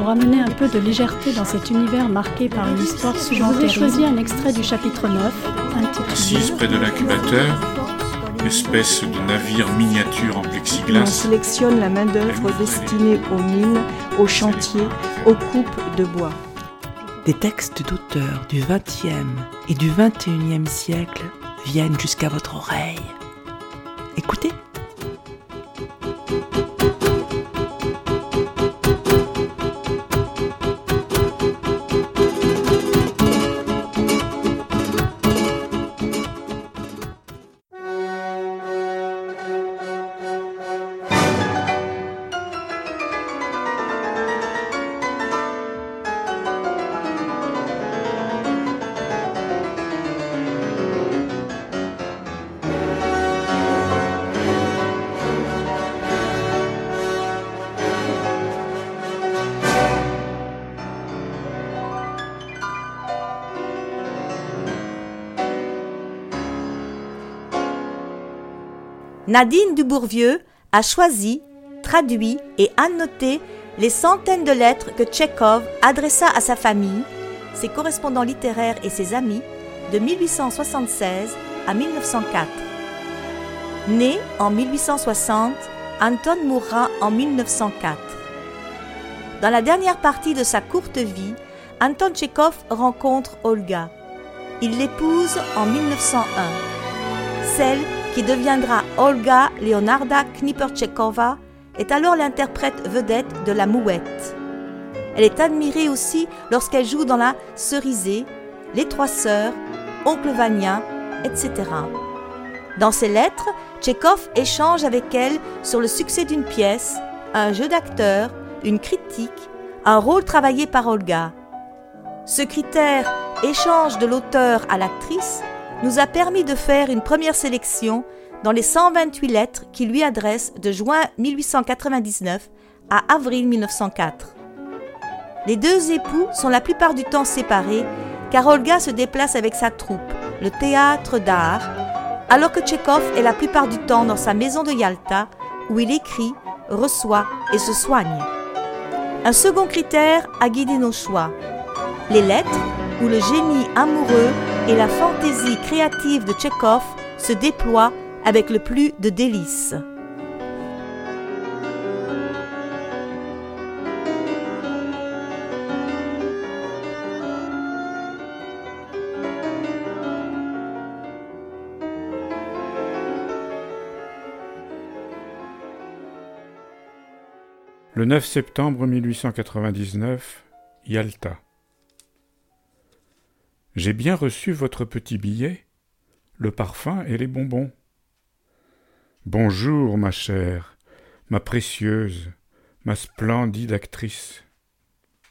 Pour amener un peu de légèreté dans cet univers marqué par une histoire souvent J'ai choisi un extrait du chapitre 9, Assise intitulé près de l'incubateur, espèce de navire miniature en où on plexiglas, sélectionne la main-d'œuvre destinée aux mines, aux chantiers, aux coupes de bois. Des textes d'auteurs du XXe et du XXIe siècle viennent jusqu'à votre oreille. Écoutez. Nadine Dubourvieux a choisi, traduit et annoté les centaines de lettres que Tchekhov adressa à sa famille, ses correspondants littéraires et ses amis de 1876 à 1904. Né en 1860, Anton mourra en 1904. Dans la dernière partie de sa courte vie, Anton Tchekhov rencontre Olga. Il l'épouse en 1901. Celle qui deviendra Olga Leonarda Knipertchekova, est alors l'interprète vedette de La Mouette. Elle est admirée aussi lorsqu'elle joue dans La Cerisée, Les Trois Sœurs, Oncle Vania, etc. Dans ses lettres, Tchekhov échange avec elle sur le succès d'une pièce, un jeu d'acteur, une critique, un rôle travaillé par Olga. Ce critère échange de l'auteur à l'actrice nous a permis de faire une première sélection dans les 128 lettres qu'il lui adresse de juin 1899 à avril 1904. Les deux époux sont la plupart du temps séparés car Olga se déplace avec sa troupe, le théâtre d'art, alors que Tchekhov est la plupart du temps dans sa maison de Yalta où il écrit, reçoit et se soigne. Un second critère a guidé nos choix. Les lettres où le génie amoureux et la fantaisie créative de Tchekhov se déploient avec le plus de délices. le 9 septembre 1899, Yalta. J'ai bien reçu votre petit billet, le parfum et les bonbons. Bonjour, ma chère, ma précieuse, ma splendide actrice.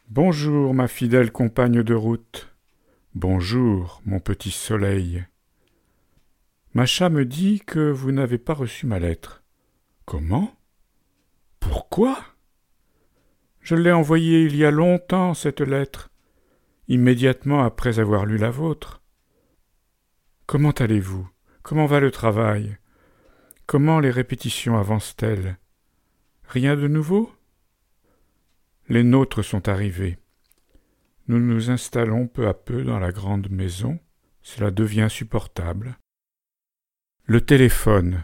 Bonjour, ma fidèle compagne de route. Bonjour, mon petit soleil. Macha me dit que vous n'avez pas reçu ma lettre. Comment? Pourquoi? Je l'ai envoyée il y a longtemps, cette lettre, immédiatement après avoir lu la vôtre. Comment allez-vous? Comment va le travail? Comment les répétitions avancent-elles? Rien de nouveau? Les nôtres sont arrivés. Nous nous installons peu à peu dans la grande maison. Cela devient supportable. Le téléphone.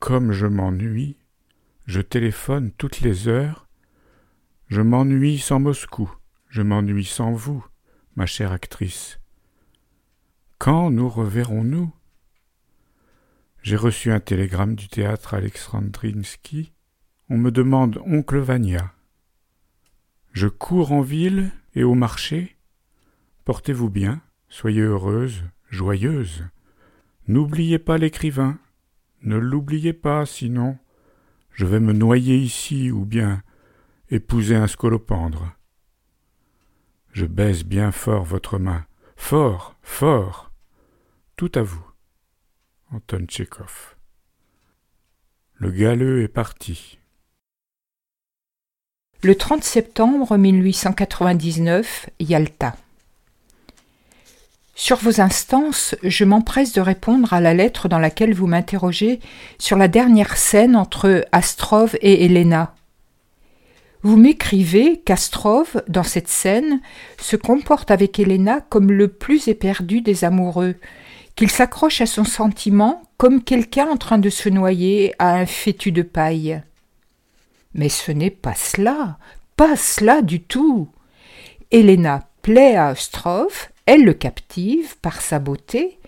Comme je m'ennuie, je téléphone toutes les heures. Je m'ennuie sans Moscou, je m'ennuie sans vous, ma chère actrice. Quand nous reverrons-nous? J'ai reçu un télégramme du théâtre Alexandrinsky. On me demande oncle Vania. Je cours en ville et au marché? Portez-vous bien, soyez heureuse, joyeuse. N'oubliez pas l'écrivain. Ne l'oubliez pas, sinon je vais me noyer ici ou bien épouser un scolopendre. Je baise bien fort votre main, fort, fort. Tout à vous. Anton Tchekhov. Le galeux est parti. Le 30 septembre 1899, Yalta. Sur vos instances, je m'empresse de répondre à la lettre dans laquelle vous m'interrogez sur la dernière scène entre Astrov et Helena. Vous m'écrivez qu'Astrov, dans cette scène, se comporte avec Helena comme le plus éperdu des amoureux, qu'il s'accroche à son sentiment comme quelqu'un en train de se noyer à un fétu de paille. Mais ce n'est pas cela, pas cela du tout. Helena plaît à Ostrov, elle le captive par sa beauté,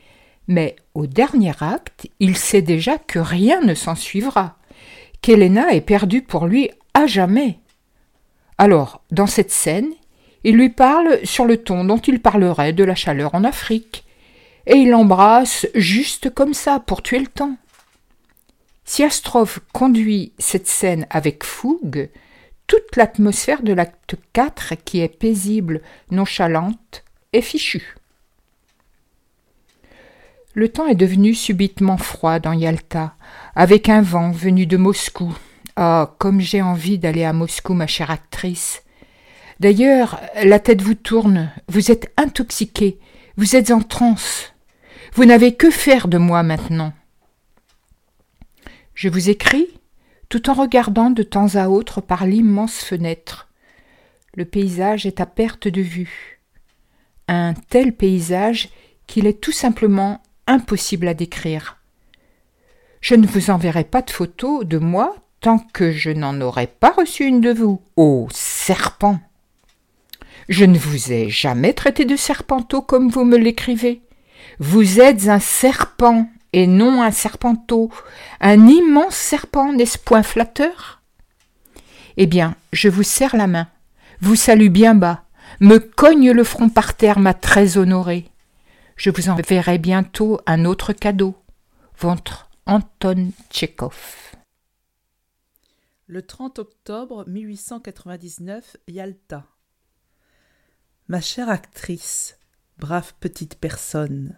mais au dernier acte, il sait déjà que rien ne s'en suivra, qu'Helena est perdue pour lui à jamais. Alors, dans cette scène, il lui parle sur le ton dont il parlerait de la chaleur en Afrique, et il l'embrasse juste comme ça pour tuer le temps. Si Astrov conduit cette scène avec fougue, toute l'atmosphère de l'acte 4, qui est paisible, nonchalante, est fichue. Le temps est devenu subitement froid dans Yalta, avec un vent venu de Moscou. Ah, comme j'ai envie d'aller à Moscou, ma chère actrice. D'ailleurs, la tête vous tourne, vous êtes intoxiquée, vous êtes en transe. Vous n'avez que faire de moi maintenant. Je vous écris tout en regardant de temps à autre par l'immense fenêtre. Le paysage est à perte de vue. Un tel paysage qu'il est tout simplement impossible à décrire. Je ne vous enverrai pas de photos de moi tant que je n'en aurai pas reçu une de vous. Ô serpent. Je ne vous ai jamais traité de serpenteau comme vous me l'écrivez. Vous êtes un serpent et non un serpenteau, un immense serpent, n'est-ce point flatteur? Eh bien, je vous serre la main, vous salue bien bas, me cogne le front par terre, ma très honorée. Je vous enverrai bientôt un autre cadeau. Votre Anton Tchekhov. Le 30 octobre 1899, Yalta. Ma chère actrice, brave petite personne,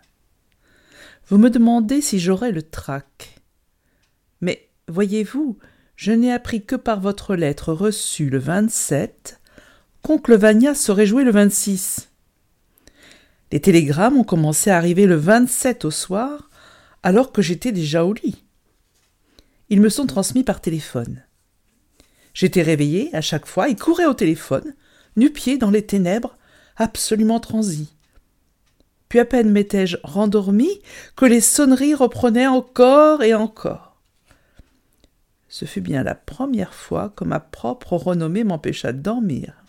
vous me demandez si j'aurai le trac. Mais, voyez-vous, je n'ai appris que par votre lettre reçue le 27 qu'oncle serait joué le 26. Les télégrammes ont commencé à arriver le 27 au soir, alors que j'étais déjà au lit. Ils me sont transmis par téléphone. J'étais réveillée à chaque fois et courais au téléphone, nu-pied dans les ténèbres, absolument transi. Puis à peine m'étais-je rendormi que les sonneries reprenaient encore et encore. Ce fut bien la première fois que ma propre renommée m'empêcha de dormir.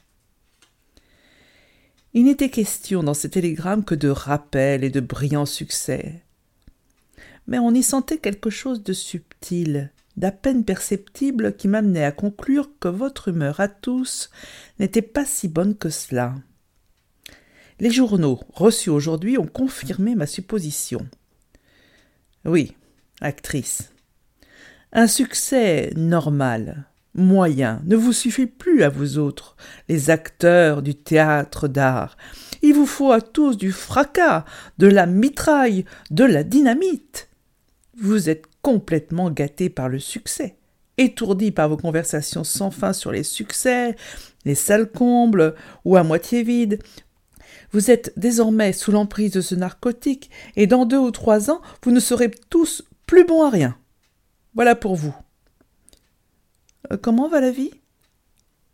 Il n'était question dans ces télégrammes que de rappels et de brillants succès. Mais on y sentait quelque chose de subtil, d'à peine perceptible qui m'amenait à conclure que votre humeur à tous n'était pas si bonne que cela. Les journaux reçus aujourd'hui ont confirmé ma supposition. Oui, actrice. Un succès normal, moyen, ne vous suffit plus à vous autres, les acteurs du théâtre d'art. Il vous faut à tous du fracas, de la mitraille, de la dynamite. Vous êtes complètement gâtés par le succès, étourdis par vos conversations sans fin sur les succès, les salles combles ou à moitié vides, vous êtes désormais sous l'emprise de ce narcotique, et dans deux ou trois ans, vous ne serez tous plus bons à rien. Voilà pour vous. Euh, comment va la vie?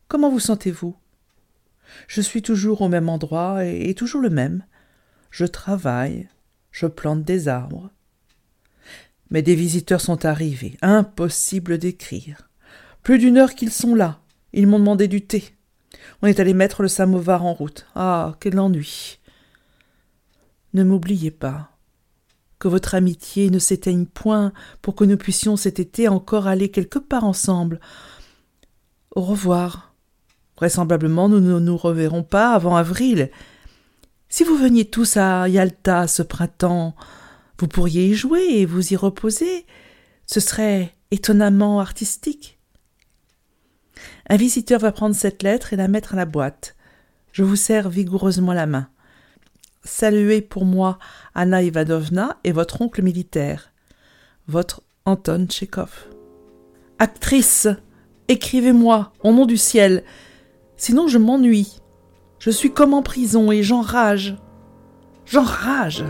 Comment vous sentez-vous? Je suis toujours au même endroit et toujours le même. Je travaille, je plante des arbres. Mais des visiteurs sont arrivés, impossible d'écrire. Plus d'une heure qu'ils sont là. Ils m'ont demandé du thé. On est allé mettre le samovar en route. Ah, quel ennui. Ne m'oubliez pas. Que votre amitié ne s'éteigne point pour que nous puissions cet été encore aller quelque part ensemble. Au revoir. Vraisemblablement nous ne nous reverrons pas avant avril. Si vous veniez tous à Yalta ce printemps, vous pourriez y jouer et vous y reposer. Ce serait étonnamment artistique. Un visiteur va prendre cette lettre et la mettre à la boîte. Je vous serre vigoureusement la main. saluez pour moi Anna Ivanovna et votre oncle militaire, votre Anton Tchekhov. Actrice, écrivez-moi, au nom du ciel, sinon je m'ennuie. Je suis comme en prison et j'enrage. J'enrage.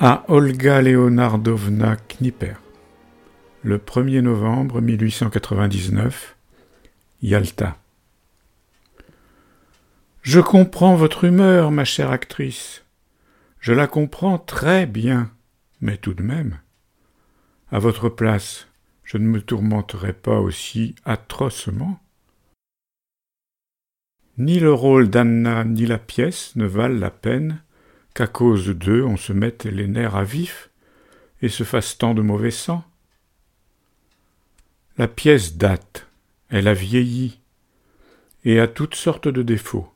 À Olga Leonardovna Knipper. Le 1er novembre 1899, Yalta. Je comprends votre humeur, ma chère actrice. Je la comprends très bien, mais tout de même. À votre place, je ne me tourmenterai pas aussi atrocement. Ni le rôle d'Anna ni la pièce ne valent la peine qu'à cause d'eux on se mette les nerfs à vif et se fasse tant de mauvais sang. La pièce date, elle a vieilli, et a toutes sortes de défauts.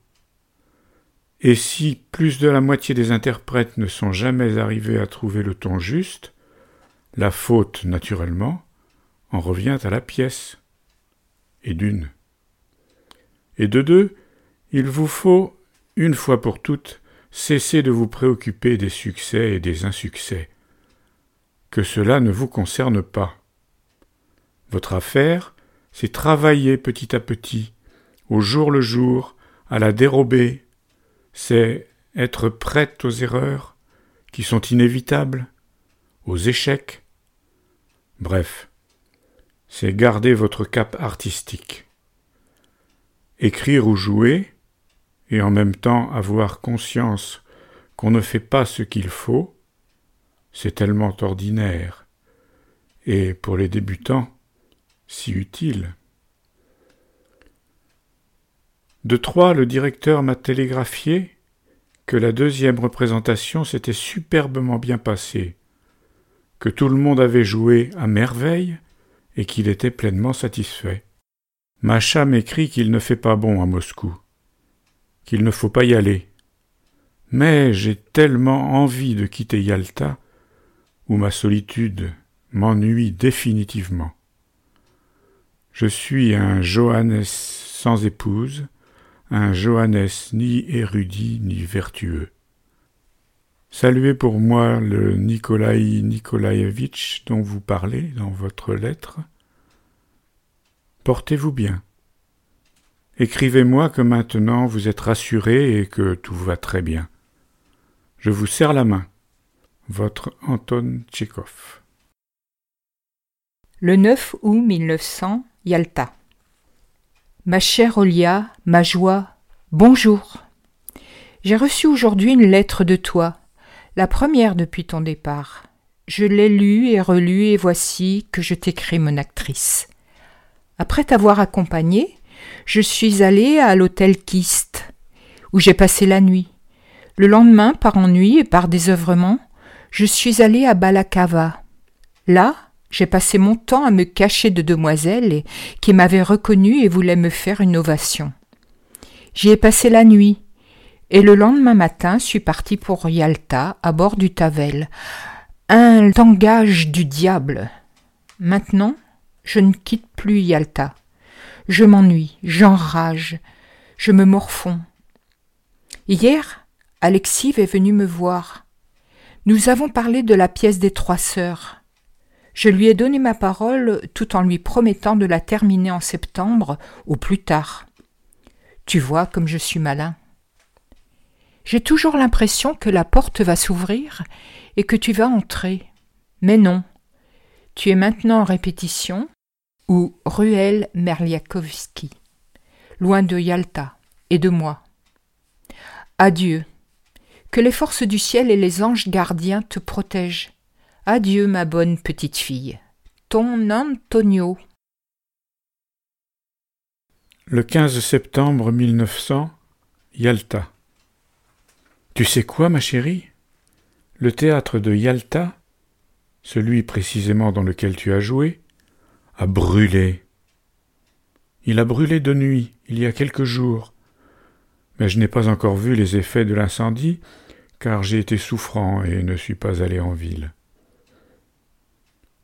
Et si plus de la moitié des interprètes ne sont jamais arrivés à trouver le ton juste, la faute, naturellement, en revient à la pièce. Et d'une. Et de deux, il vous faut, une fois pour toutes, cessez de vous préoccuper des succès et des insuccès. Que cela ne vous concerne pas. Votre affaire, c'est travailler petit à petit, au jour le jour, à la dérober, c'est être prête aux erreurs qui sont inévitables, aux échecs. Bref, c'est garder votre cap artistique. Écrire ou jouer, et en même temps avoir conscience qu'on ne fait pas ce qu'il faut, c'est tellement ordinaire, et pour les débutants, si utile. De Troyes, le directeur m'a télégraphié que la deuxième représentation s'était superbement bien passée, que tout le monde avait joué à merveille et qu'il était pleinement satisfait. Macha m'écrit qu'il ne fait pas bon à Moscou qu'il ne faut pas y aller. Mais j'ai tellement envie de quitter Yalta, où ma solitude m'ennuie définitivement. Je suis un Johannes sans épouse, un Johannes ni érudit ni vertueux. Saluez pour moi le Nikolai Nikolaïevitch dont vous parlez dans votre lettre. Portez-vous bien. Écrivez-moi que maintenant vous êtes rassuré et que tout va très bien. Je vous serre la main. Votre Anton Tchekhov. Le 9 août 1900, Yalta. Ma chère Olia, ma joie, bonjour. J'ai reçu aujourd'hui une lettre de toi, la première depuis ton départ. Je l'ai lue et relue et voici que je t'écris mon actrice. Après t'avoir accompagnée, je suis allée à l'hôtel Kist, où j'ai passé la nuit. Le lendemain, par ennui et par désœuvrement, je suis allée à Balakava. Là, j'ai passé mon temps à me cacher de demoiselles qui m'avaient reconnue et voulaient me faire une ovation. J'y ai passé la nuit, et le lendemain matin suis partie pour Yalta à bord du Tavel. Un tangage du diable. Maintenant, je ne quitte plus Yalta. Je m'ennuie, j'enrage, je me morfonds. Hier, Alexive est venu me voir. Nous avons parlé de la pièce des trois sœurs. Je lui ai donné ma parole tout en lui promettant de la terminer en septembre au plus tard. Tu vois comme je suis malin. J'ai toujours l'impression que la porte va s'ouvrir et que tu vas entrer. Mais non. Tu es maintenant en répétition ou Ruel Merliakovski, loin de Yalta et de moi. Adieu. Que les forces du ciel et les anges gardiens te protègent. Adieu, ma bonne petite fille. Ton Antonio. Le 15 septembre 1900, Yalta. Tu sais quoi, ma chérie? Le théâtre de Yalta, celui précisément dans lequel tu as joué, a brûlé. Il a brûlé de nuit, il y a quelques jours. Mais je n'ai pas encore vu les effets de l'incendie, car j'ai été souffrant et ne suis pas allé en ville.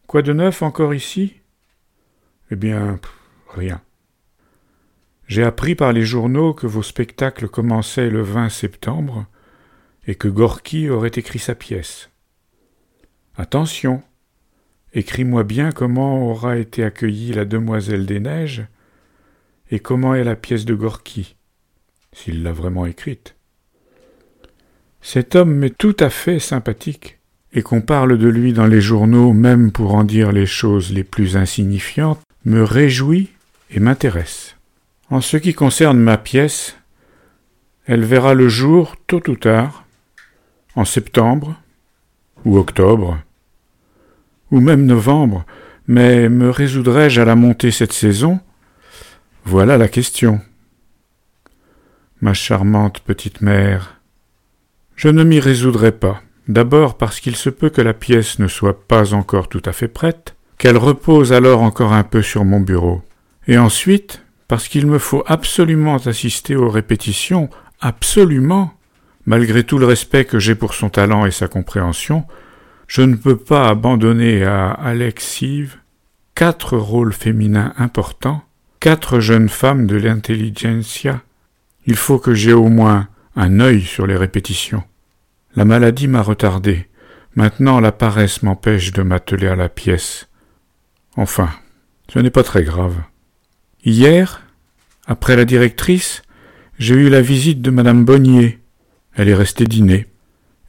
Quoi de neuf encore ici? Eh bien, rien. J'ai appris par les journaux que vos spectacles commençaient le 20 septembre et que Gorky aurait écrit sa pièce. Attention, écris-moi bien comment aura été accueillie la demoiselle des neiges et comment est la pièce de Gorky, s'il l'a vraiment écrite. Cet homme m'est tout à fait sympathique, et qu'on parle de lui dans les journaux même pour en dire les choses les plus insignifiantes, me réjouit et m'intéresse. En ce qui concerne ma pièce, elle verra le jour tôt ou tard, en septembre ou octobre, ou même novembre, mais me résoudrai-je à la monter cette saison? Voilà la question. Ma charmante petite mère, je ne m'y résoudrai pas. D'abord parce qu'il se peut que la pièce ne soit pas encore tout à fait prête, qu'elle repose alors encore un peu sur mon bureau. Et ensuite parce qu'il me faut absolument assister aux répétitions, absolument. Malgré tout le respect que j'ai pour son talent et sa compréhension, je ne peux pas abandonner à Alexive quatre rôles féminins importants, quatre jeunes femmes de l'intelligentsia. Il faut que j'aie au moins un œil sur les répétitions. La maladie m'a retardé. Maintenant la paresse m'empêche de m'atteler à la pièce. Enfin, ce n'est pas très grave. Hier, après la directrice, j'ai eu la visite de madame Bonnier. Elle est restée dîner.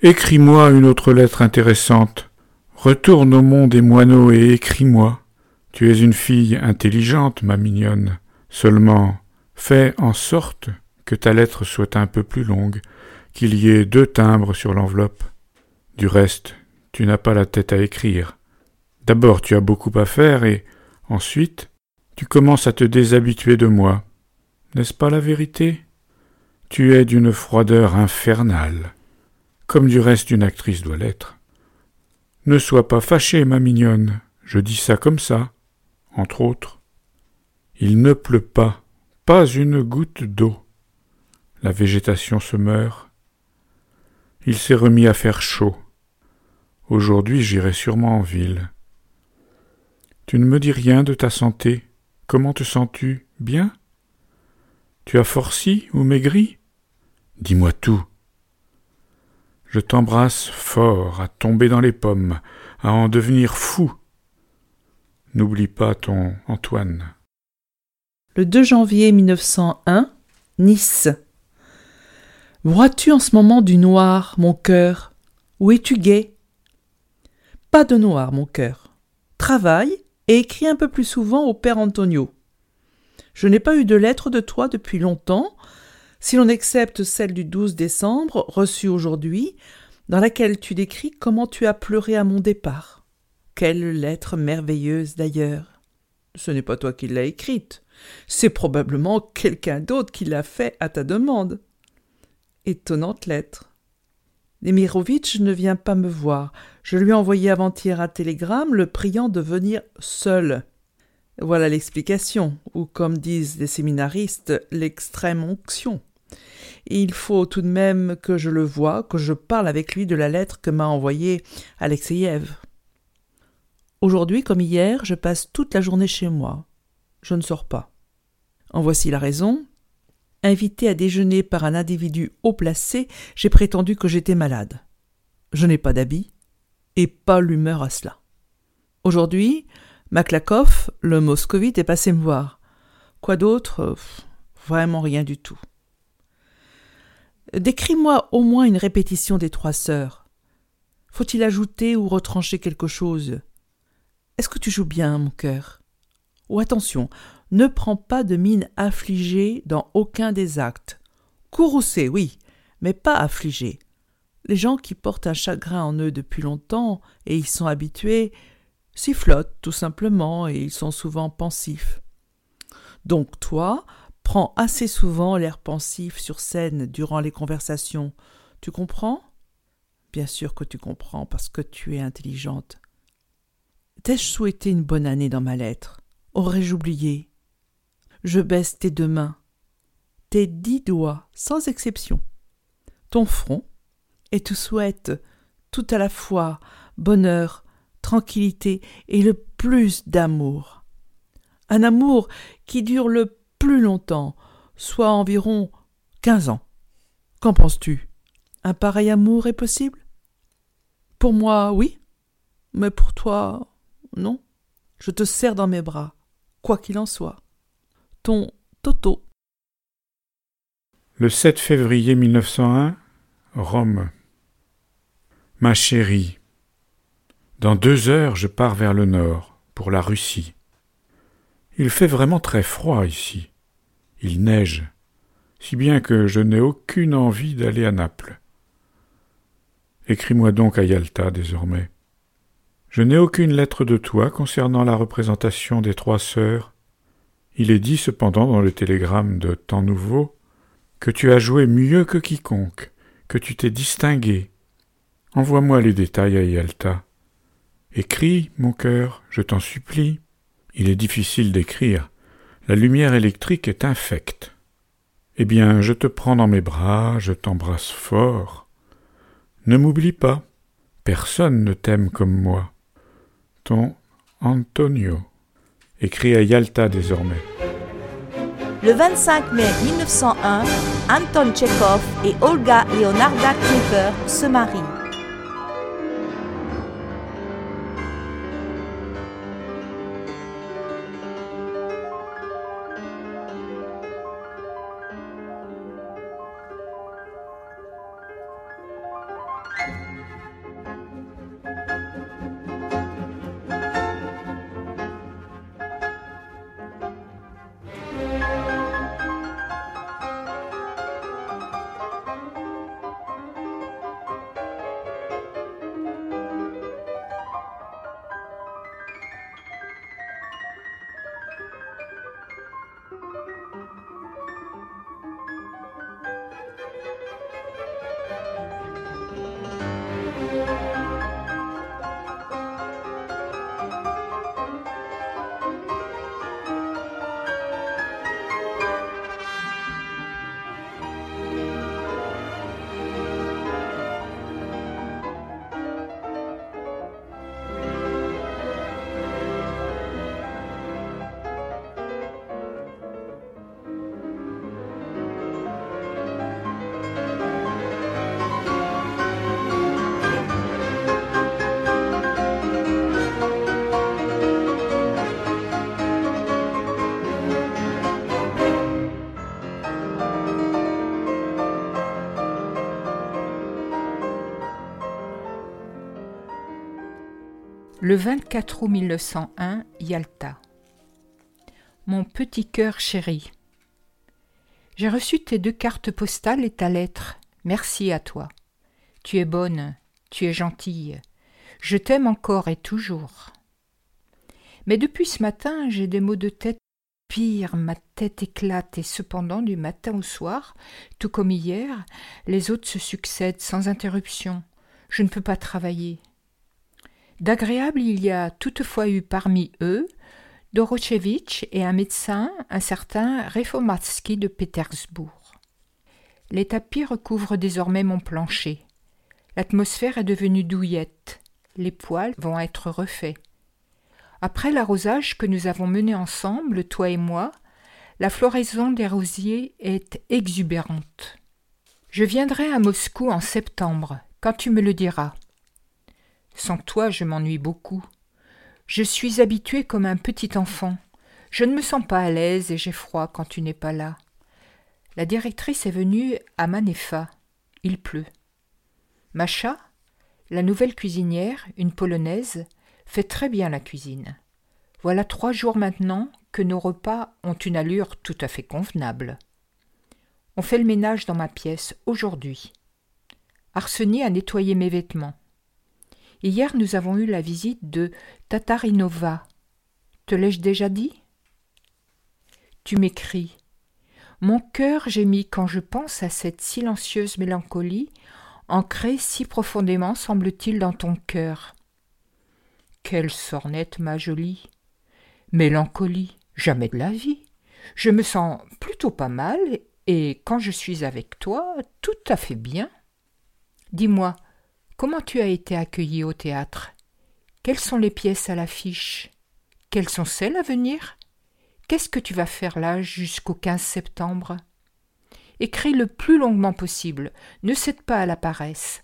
Écris-moi une autre lettre intéressante. Retourne au monde des moineaux et écris-moi. Tu es une fille intelligente, ma mignonne. Seulement, fais en sorte que ta lettre soit un peu plus longue, qu'il y ait deux timbres sur l'enveloppe. Du reste, tu n'as pas la tête à écrire. D'abord tu as beaucoup à faire et, ensuite, tu commences à te déshabituer de moi. N'est-ce pas la vérité? Tu es d'une froideur infernale, comme du reste une actrice doit l'être. Ne sois pas fâchée, ma mignonne, je dis ça comme ça, entre autres. Il ne pleut pas, pas une goutte d'eau. La végétation se meurt. Il s'est remis à faire chaud. Aujourd'hui j'irai sûrement en ville. Tu ne me dis rien de ta santé Comment te sens-tu? Bien? Tu as forci ou maigri? Dis-moi tout. Je t'embrasse fort, à tomber dans les pommes, à en devenir fou. N'oublie pas ton Antoine. Le 2 janvier 1901, Nice. Vois-tu en ce moment du noir, mon cœur? Où es-tu gai? Pas de noir, mon cœur. Travaille et écris un peu plus souvent au père Antonio. Je n'ai pas eu de lettre de toi depuis longtemps, si l'on accepte celle du 12 décembre, reçue aujourd'hui, dans laquelle tu décris comment tu as pleuré à mon départ. Quelle lettre merveilleuse d'ailleurs. Ce n'est pas toi qui l'as écrite, c'est probablement quelqu'un d'autre qui l'a fait à ta demande. Étonnante lettre. Nemirovitch ne vient pas me voir. Je lui ai envoyé avant-hier un télégramme le priant de venir seul. Voilà l'explication, ou comme disent les séminaristes, l'extrême onction. Il faut tout de même que je le voie, que je parle avec lui de la lettre que m'a envoyée Alexeyev. Aujourd'hui, comme hier, je passe toute la journée chez moi. Je ne sors pas. En voici la raison. Invité à déjeuner par un individu haut placé, j'ai prétendu que j'étais malade. Je n'ai pas d'habit et pas l'humeur à cela. Aujourd'hui, Maklakov, le moscovite, est passé me voir. Quoi d'autre? Vraiment rien du tout. Décris-moi au moins une répétition des trois sœurs. Faut-il ajouter ou retrancher quelque chose? Est-ce que tu joues bien, mon cœur? Ou attention, ne prends pas de mine affligée dans aucun des actes. Courroucé, oui, mais pas affligé. Les gens qui portent un chagrin en eux depuis longtemps et y sont habitués s'y flottent tout simplement et ils sont souvent pensifs. Donc toi, prends assez souvent l'air pensif sur scène durant les conversations. Tu comprends? Bien sûr que tu comprends parce que tu es intelligente. T'ai-je souhaité une bonne année dans ma lettre? Aurais-je oublié? Je baisse tes deux mains, tes dix doigts, sans exception, ton front, et te souhaite tout à la fois bonheur, tranquillité et le plus d'amour. Un amour qui dure le plus longtemps, soit environ quinze ans. Qu'en penses-tu? Un pareil amour est possible? Pour moi, oui, mais pour toi, non. Je te serre dans mes bras, quoi qu'il en soit. Ton Toto. Le 7 février 1901, Rome. Ma chérie, dans deux heures je pars vers le nord, pour la Russie. Il fait vraiment très froid ici. Il neige, si bien que je n'ai aucune envie d'aller à Naples. Écris-moi donc à Yalta désormais. Je n'ai aucune lettre de toi concernant la représentation des trois sœurs. Il est dit cependant dans le télégramme de Temps Nouveau que tu as joué mieux que quiconque, que tu t'es distingué. Envoie-moi les détails à Yalta. Écris, mon cœur, je t'en supplie. Il est difficile d'écrire. La lumière électrique est infecte. Eh bien, je te prends dans mes bras, je t'embrasse fort. Ne m'oublie pas. Personne ne t'aime comme moi. Ton Antonio. Écrit à Yalta désormais. Le 25 mai 1901, Anton Tchekhov et Olga Leonarda Knipper se marient. Le 24 août 1901, Yalta. Mon petit cœur chéri. J'ai reçu tes deux cartes postales et ta lettre. Merci à toi. Tu es bonne, tu es gentille. Je t'aime encore et toujours. Mais depuis ce matin, j'ai des maux de tête pire, ma tête éclate, et cependant, du matin au soir, tout comme hier, les autres se succèdent sans interruption. Je ne peux pas travailler. D'agréable, il y a toutefois eu parmi eux Dorochevitch et un médecin, un certain Reformatsky de Pétersbourg. Les tapis recouvrent désormais mon plancher. L'atmosphère est devenue douillette. Les poils vont être refaits. Après l'arrosage que nous avons mené ensemble, toi et moi, la floraison des rosiers est exubérante. Je viendrai à Moscou en septembre, quand tu me le diras. Sans toi, je m'ennuie beaucoup. Je suis habituée comme un petit enfant. Je ne me sens pas à l'aise et j'ai froid quand tu n'es pas là. La directrice est venue à Manefa. Il pleut. Macha, la nouvelle cuisinière, une polonaise, fait très bien la cuisine. Voilà trois jours maintenant que nos repas ont une allure tout à fait convenable. On fait le ménage dans ma pièce aujourd'hui. Arseny a nettoyé mes vêtements. Hier, nous avons eu la visite de Tatarinova. Te l'ai-je déjà dit? Tu m'écris. Mon cœur gémit quand je pense à cette silencieuse mélancolie ancrée si profondément, semble-t-il, dans ton cœur. Quelle sornette, ma jolie Mélancolie, jamais de la vie. Je me sens plutôt pas mal, et quand je suis avec toi, tout à fait bien. Dis-moi, comment tu as été accueilli au théâtre? Quelles sont les pièces à l'affiche? Quelles sont celles à venir? Qu'est-ce que tu vas faire là jusqu'au 15 septembre? Écris le plus longuement possible, ne cède pas à la paresse.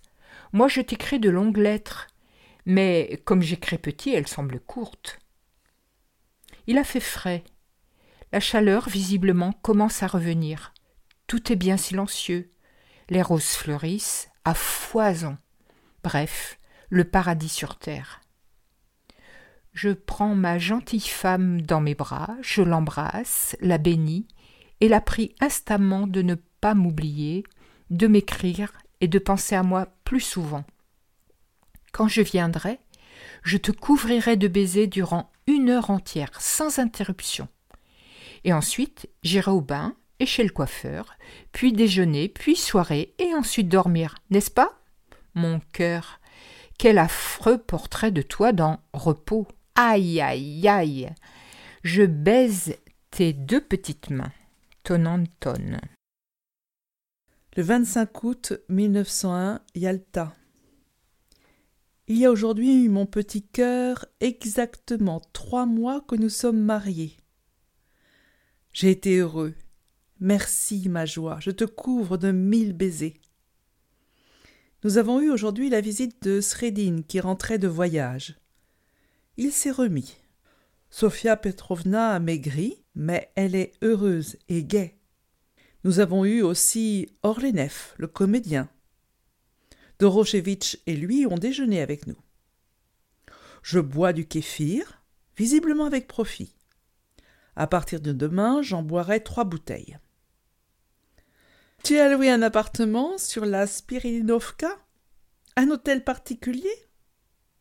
Moi je t'écris de longues lettres, mais comme j'écris petit, elles semblent courtes. Il a fait frais. La chaleur, visiblement, commence à revenir. Tout est bien silencieux. Les roses fleurissent à foison. Bref, le paradis sur terre. Je prends ma gentille femme dans mes bras, je l'embrasse, la bénis, et la prie instamment de ne pas m'oublier, de m'écrire et de penser à moi plus souvent. Quand je viendrai, je te couvrirai de baisers durant une heure entière, sans interruption. Et ensuite, j'irai au bain et chez le coiffeur, puis déjeuner, puis soirée, et ensuite dormir, n'est-ce pas? Mon cœur, quel affreux portrait de toi dans Repos. Aïe, aïe, aïe. Je baise tes deux petites mains. Tonne Le 25 août 1901, Yalta. Il y a aujourd'hui, mon petit cœur, exactement trois mois que nous sommes mariés. J'ai été heureux. Merci, ma joie, je te couvre de mille baisers. Nous avons eu aujourd'hui la visite de Sredin qui rentrait de voyage. Il s'est remis. Sofia Petrovna a maigri, mais elle est heureuse et gaie. Nous avons eu aussi Orlenev, le comédien. Dorochevitch et lui ont déjeuné avec nous. Je bois du kéfir, visiblement avec profit. À partir de demain, j'en boirai trois bouteilles. Tu as loué un appartement sur la Spirinovka? Un hôtel particulier?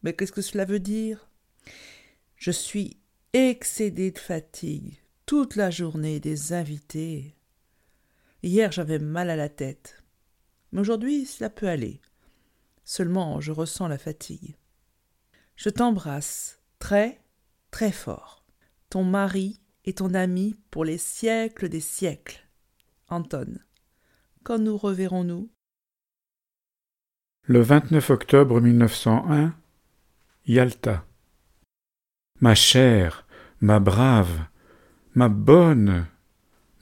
Mais qu'est-ce que cela veut dire? Je suis excédé de fatigue toute la journée des invités. Hier j'avais mal à la tête. Mais aujourd'hui cela peut aller. Seulement je ressens la fatigue. Je t'embrasse très, très fort. Ton mari et ton ami pour les siècles des siècles. Anton. Quand nous reverrons-nous? Le 29 octobre 1901, Yalta. Ma chère, ma brave, ma bonne,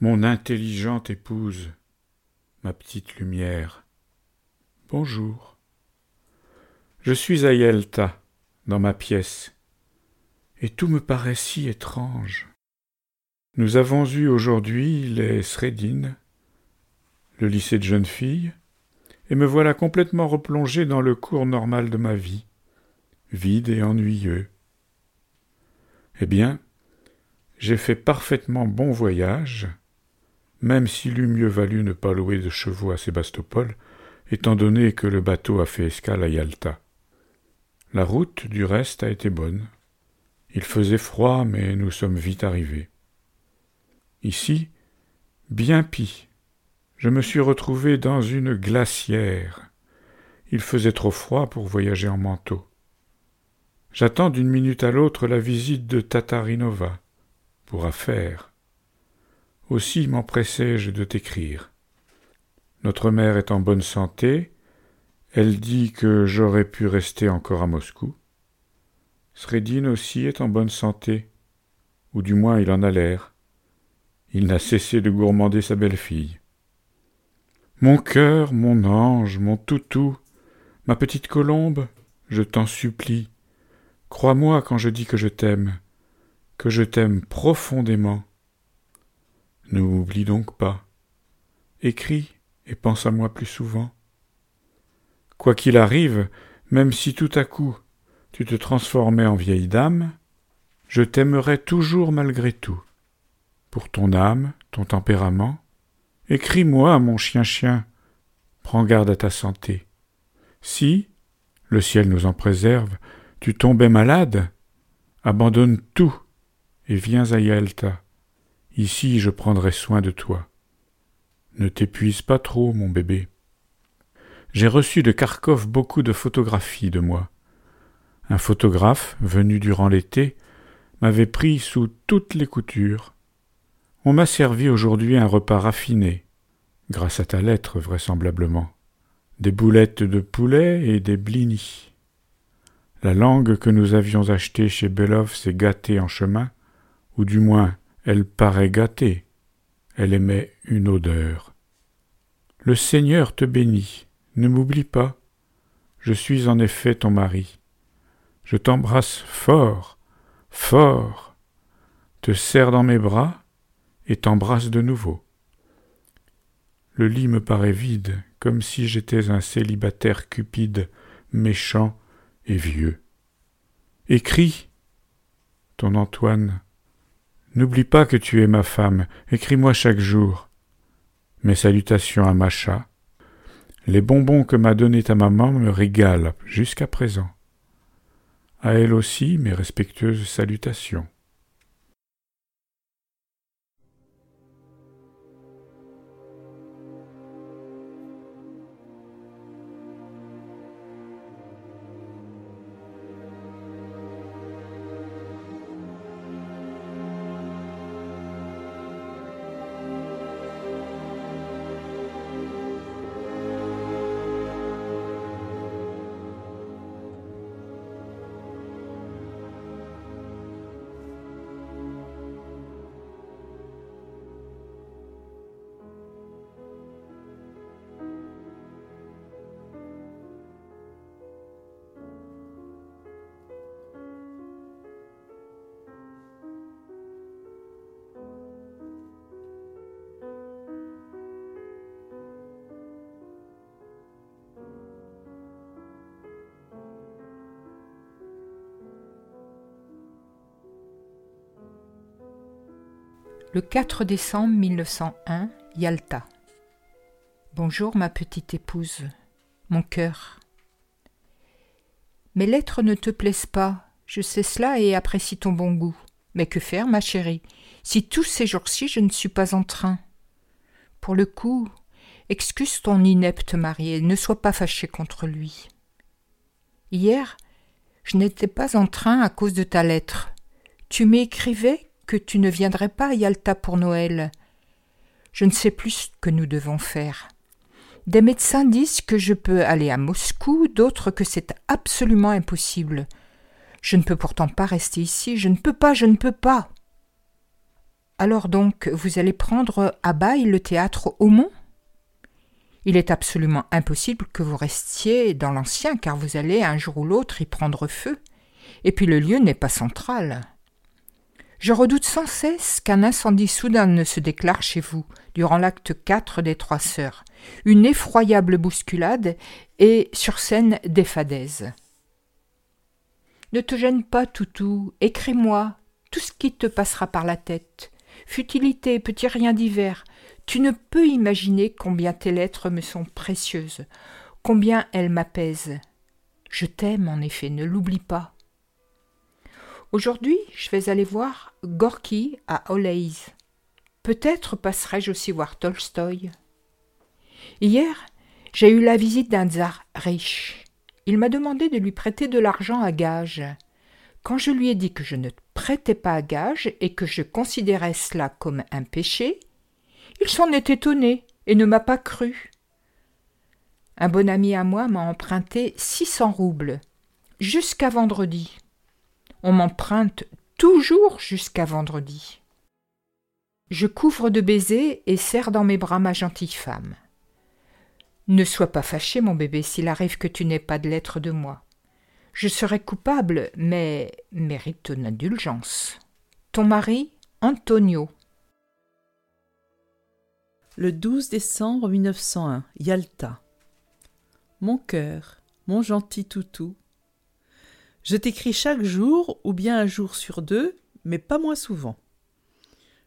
mon intelligente épouse, ma petite lumière. Bonjour. Je suis à Yelta, dans ma pièce, et tout me paraît si étrange. Nous avons eu aujourd'hui les Sredines, le lycée de jeunes filles, et me voilà complètement replongé dans le cours normal de ma vie, vide et ennuyeux. Eh bien, j'ai fait parfaitement bon voyage, même s'il eût mieux valu ne pas louer de chevaux à Sébastopol, étant donné que le bateau a fait escale à Yalta. La route, du reste, a été bonne. Il faisait froid, mais nous sommes vite arrivés. Ici, bien pis, je me suis retrouvé dans une glacière. Il faisait trop froid pour voyager en manteau. J'attends d'une minute à l'autre la visite de Tatarinova, pour affaire. Aussi m'empressai-je de t'écrire. Notre mère est en bonne santé, elle dit que j'aurais pu rester encore à Moscou. Sredin aussi est en bonne santé, ou du moins il en a l'air. Il n'a cessé de gourmander sa belle-fille. Mon cœur, mon ange, mon toutou, ma petite colombe, je t'en supplie, Crois-moi quand je dis que je t'aime, que je t'aime profondément. Ne m'oublie donc pas. Écris et pense à moi plus souvent. Quoi qu'il arrive, même si tout à coup tu te transformais en vieille dame, je t'aimerai toujours malgré tout. Pour ton âme, ton tempérament, écris-moi, mon chien-chien, prends garde à ta santé. Si, le ciel nous en préserve, tu tombais malade, abandonne tout et viens à Yalta. Ici je prendrai soin de toi. Ne t'épuise pas trop, mon bébé. J'ai reçu de Kharkov beaucoup de photographies de moi. Un photographe, venu durant l'été, m'avait pris sous toutes les coutures. On m'a servi aujourd'hui un repas raffiné, grâce à ta lettre vraisemblablement, des boulettes de poulet et des blinis. La langue que nous avions achetée chez Belov s'est gâtée en chemin, ou du moins elle paraît gâtée, elle émet une odeur. Le Seigneur te bénit, ne m'oublie pas, je suis en effet ton mari. Je t'embrasse fort, fort, te serre dans mes bras et t'embrasse de nouveau. Le lit me paraît vide, comme si j'étais un célibataire cupide, méchant et vieux. Écris, ton Antoine, N'oublie pas que tu es ma femme, écris-moi chaque jour. Mes salutations à Macha. Les bonbons que m'a donnés ta maman me régalent jusqu'à présent. À elle aussi mes respectueuses salutations. Le 4 décembre 1901, Yalta. Bonjour ma petite épouse, mon cœur. Mes lettres ne te plaisent pas, je sais cela et apprécie ton bon goût. Mais que faire, ma chérie, si tous ces jours-ci je ne suis pas en train? Pour le coup, excuse ton inepte mari et ne sois pas fâché contre lui. Hier, je n'étais pas en train à cause de ta lettre. Tu m'écrivais tu ne viendrais pas à Yalta pour Noël. Je ne sais plus ce que nous devons faire. Des médecins disent que je peux aller à Moscou, d'autres que c'est absolument impossible. Je ne peux pourtant pas rester ici, je ne peux pas, je ne peux pas. Alors donc, vous allez prendre à bail le théâtre Aumont? Il est absolument impossible que vous restiez dans l'ancien, car vous allez un jour ou l'autre y prendre feu. Et puis le lieu n'est pas central. Je redoute sans cesse qu'un incendie soudain ne se déclare chez vous durant l'acte 4 des Trois Sœurs, une effroyable bousculade et sur scène des fadaises. Ne te gêne pas, Toutou, écris-moi tout ce qui te passera par la tête. Futilité, petit rien divers, tu ne peux imaginer combien tes lettres me sont précieuses, combien elles m'apaisent. Je t'aime, en effet, ne l'oublie pas. Aujourd'hui, je vais aller voir Gorky à Oleïs. Peut-être passerai-je aussi voir Tolstoï. Hier, j'ai eu la visite d'un tsar riche. Il m'a demandé de lui prêter de l'argent à gage. Quand je lui ai dit que je ne prêtais pas à gage et que je considérais cela comme un péché, il s'en est étonné et ne m'a pas cru. Un bon ami à moi m'a emprunté six cents roubles jusqu'à vendredi. On m'emprunte toujours jusqu'à vendredi. Je couvre de baisers et serre dans mes bras ma gentille femme. Ne sois pas fâché, mon bébé, s'il arrive que tu n'aies pas de lettre de moi. Je serais coupable, mais mérite ton indulgence. Ton mari, Antonio. Le 12 décembre 1901, Yalta. Mon cœur, mon gentil toutou. Je t'écris chaque jour, ou bien un jour sur deux, mais pas moins souvent.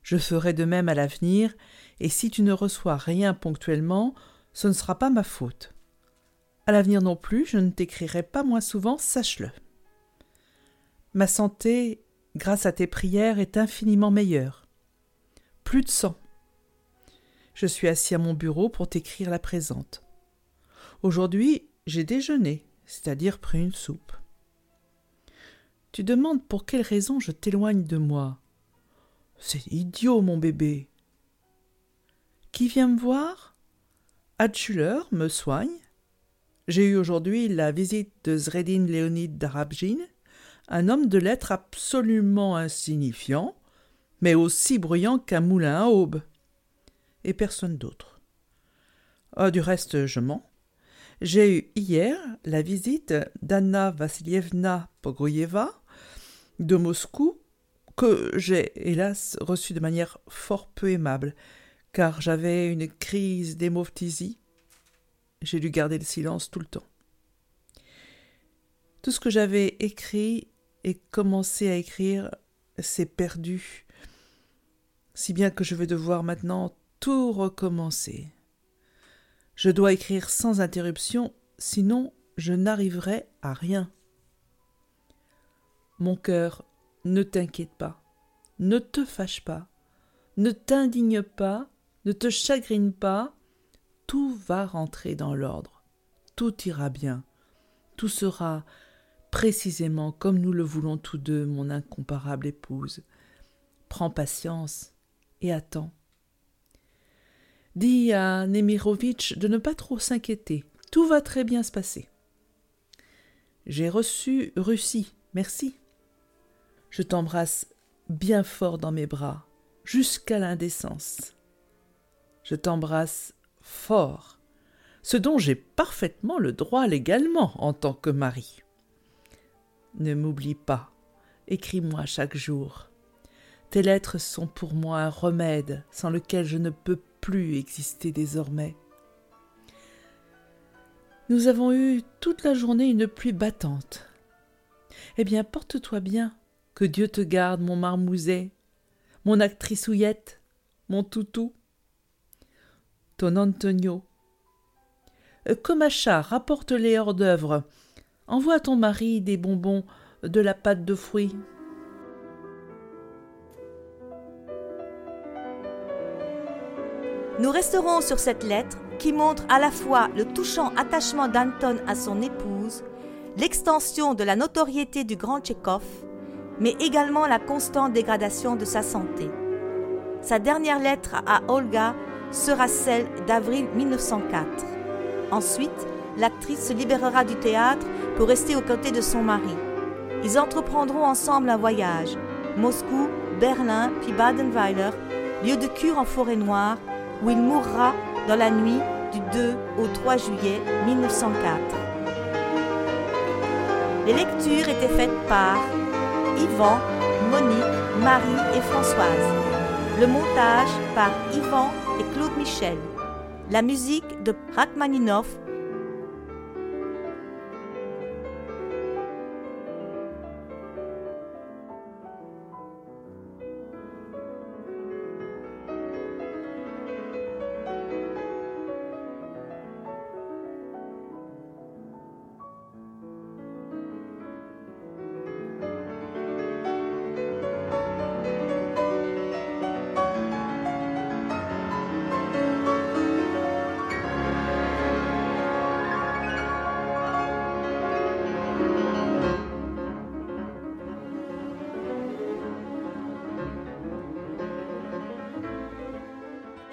Je ferai de même à l'avenir, et si tu ne reçois rien ponctuellement, ce ne sera pas ma faute. À l'avenir non plus, je ne t'écrirai pas moins souvent, sache-le. Ma santé, grâce à tes prières, est infiniment meilleure. Plus de sang. Je suis assis à mon bureau pour t'écrire la présente. Aujourd'hui, j'ai déjeuné, c'est-à-dire pris une soupe. Tu demandes pour quelle raison je t'éloigne de moi. C'est idiot, mon bébé. Qui vient me voir? Adchuler me soigne. J'ai eu aujourd'hui la visite de Zredin Leonid Darabjin, un homme de lettres absolument insignifiant, mais aussi bruyant qu'un moulin à aube. Et personne d'autre. Ah, du reste, je mens. J'ai eu hier la visite d'Anna Vassilievna Pogoyeva de Moscou, que j'ai hélas reçue de manière fort peu aimable, car j'avais une crise d'hémoptysie. J'ai dû garder le silence tout le temps. Tout ce que j'avais écrit et commencé à écrire s'est perdu, si bien que je vais devoir maintenant tout recommencer. Je dois écrire sans interruption, sinon je n'arriverai à rien. Mon cœur, ne t'inquiète pas, ne te fâche pas, ne t'indigne pas, ne te chagrine pas, tout va rentrer dans l'ordre, tout ira bien, tout sera précisément comme nous le voulons tous deux, mon incomparable épouse. Prends patience et attends. Dis à Nemirovitch de ne pas trop s'inquiéter. Tout va très bien se passer. J'ai reçu Russie, merci. Je t'embrasse bien fort dans mes bras, jusqu'à l'indécence. Je t'embrasse fort, ce dont j'ai parfaitement le droit légalement en tant que mari. Ne m'oublie pas, écris-moi chaque jour. Tes lettres sont pour moi un remède sans lequel je ne peux plus exister désormais. Nous avons eu toute la journée une pluie battante. Eh bien, porte-toi bien, que Dieu te garde, mon marmouset, mon actrice ouillette, mon toutou. Ton Antonio. Comacha, rapporte les hors d'œuvre. Envoie à ton mari des bonbons, de la pâte de fruits. Nous resterons sur cette lettre qui montre à la fois le touchant attachement d'Anton à son épouse, l'extension de la notoriété du grand Tchékov, mais également la constante dégradation de sa santé. Sa dernière lettre à Olga sera celle d'avril 1904. Ensuite, l'actrice se libérera du théâtre pour rester aux côtés de son mari. Ils entreprendront ensemble un voyage. Moscou, Berlin, puis Badenweiler, lieu de cure en forêt noire, où il mourra dans la nuit du 2 au 3 juillet 1904. Les lectures étaient faites par Yvan, Monique, Marie et Françoise. Le montage par Yvan et Claude Michel. La musique de Rachmaninoff